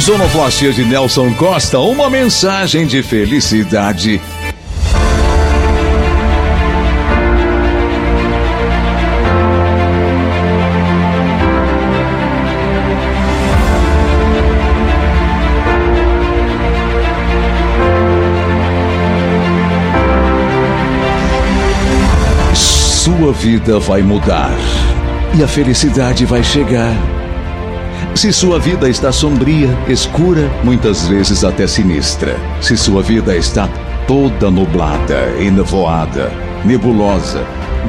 Sonoplastia de Nelson Costa, uma mensagem de felicidade. Sua vida vai mudar e a felicidade vai chegar. Se sua vida está sombria, escura, muitas vezes até sinistra. Se sua vida está toda nublada, enevoada, nebulosa,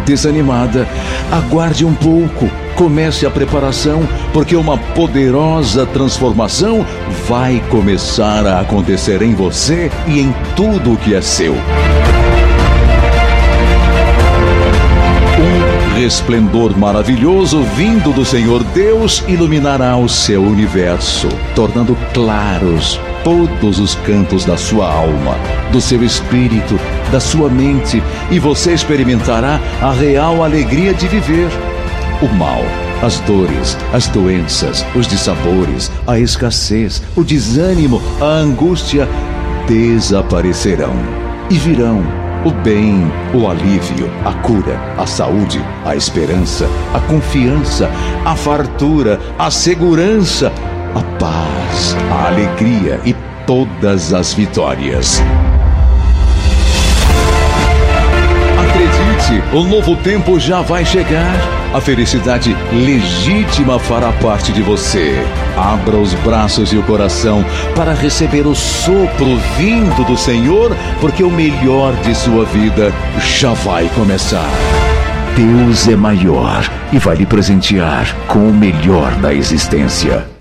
desanimada, aguarde um pouco. Comece a preparação, porque uma poderosa transformação vai começar a acontecer em você e em tudo o que é seu. Resplendor maravilhoso vindo do Senhor Deus iluminará o seu universo, tornando claros todos os cantos da sua alma, do seu espírito, da sua mente, e você experimentará a real alegria de viver. O mal, as dores, as doenças, os dissabores, a escassez, o desânimo, a angústia desaparecerão e virão o bem, o alívio, a cura, a saúde, a esperança, a confiança, a fartura, a segurança, a paz, a alegria e todas as vitórias. Acredite, o novo tempo já vai chegar. A felicidade legítima fará parte de você. Abra os braços e o coração para receber o sopro vindo do Senhor, porque o melhor de sua vida já vai começar. Deus é maior e vai lhe presentear com o melhor da existência.